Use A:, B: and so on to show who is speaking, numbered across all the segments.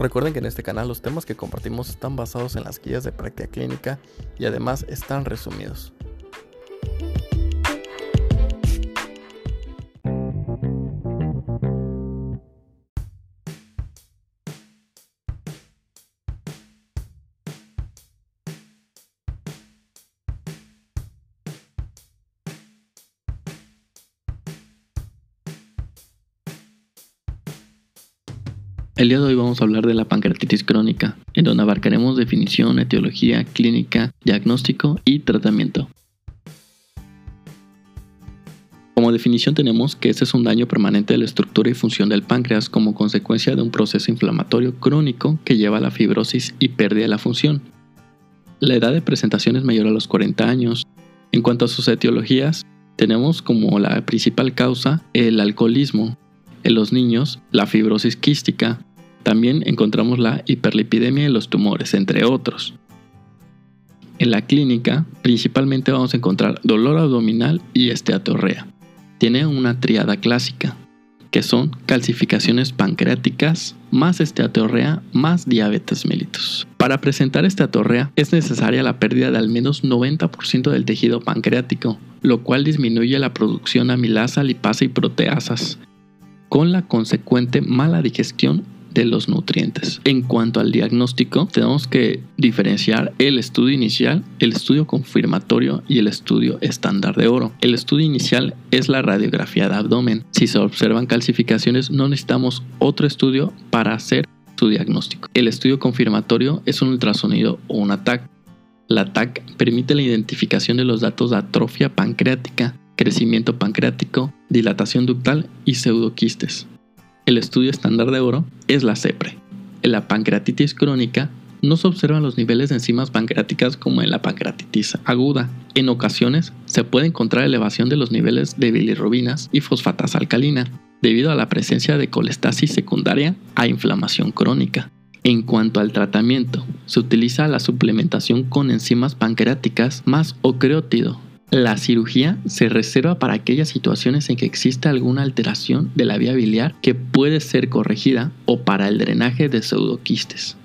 A: Recuerden que en este canal los temas que compartimos están basados en las guías de práctica clínica y además están resumidos. El día de hoy vamos a hablar de la pancreatitis crónica, en donde abarcaremos definición, etiología, clínica, diagnóstico y tratamiento. Como definición tenemos que este es un daño permanente de la estructura y función del páncreas como consecuencia de un proceso inflamatorio crónico que lleva a la fibrosis y pérdida de la función. La edad de presentación es mayor a los 40 años. En cuanto a sus etiologías, tenemos como la principal causa el alcoholismo, en los niños la fibrosis quística, también encontramos la hiperlipidemia y los tumores, entre otros. En la clínica, principalmente vamos a encontrar dolor abdominal y esteatorrea. Tiene una triada clásica, que son calcificaciones pancreáticas más esteatorrea más diabetes mellitus. Para presentar esteatorrea es necesaria la pérdida de al menos 90% del tejido pancreático, lo cual disminuye la producción amilasa, lipasa y proteasas, con la consecuente mala digestión de los nutrientes. En cuanto al diagnóstico, tenemos que diferenciar el estudio inicial, el estudio confirmatorio y el estudio estándar de oro. El estudio inicial es la radiografía de abdomen. Si se observan calcificaciones, no necesitamos otro estudio para hacer su diagnóstico. El estudio confirmatorio es un ultrasonido o un ATAC. La ATAC permite la identificación de los datos de atrofia pancreática, crecimiento pancreático, dilatación ductal y pseudoquistes. El estudio estándar de oro es la CEPRE. En la pancreatitis crónica no se observan los niveles de enzimas pancreáticas como en la pancreatitis aguda. En ocasiones se puede encontrar elevación de los niveles de bilirrubinas y fosfatasa alcalina debido a la presencia de colestasis secundaria a inflamación crónica. En cuanto al tratamiento, se utiliza la suplementación con enzimas pancreáticas más ocreótido la cirugía se reserva para aquellas situaciones en que exista alguna alteración de la vía biliar que puede ser corregida o para el drenaje de pseudoquistes.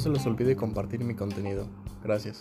A: No se les olvide compartir mi contenido. Gracias.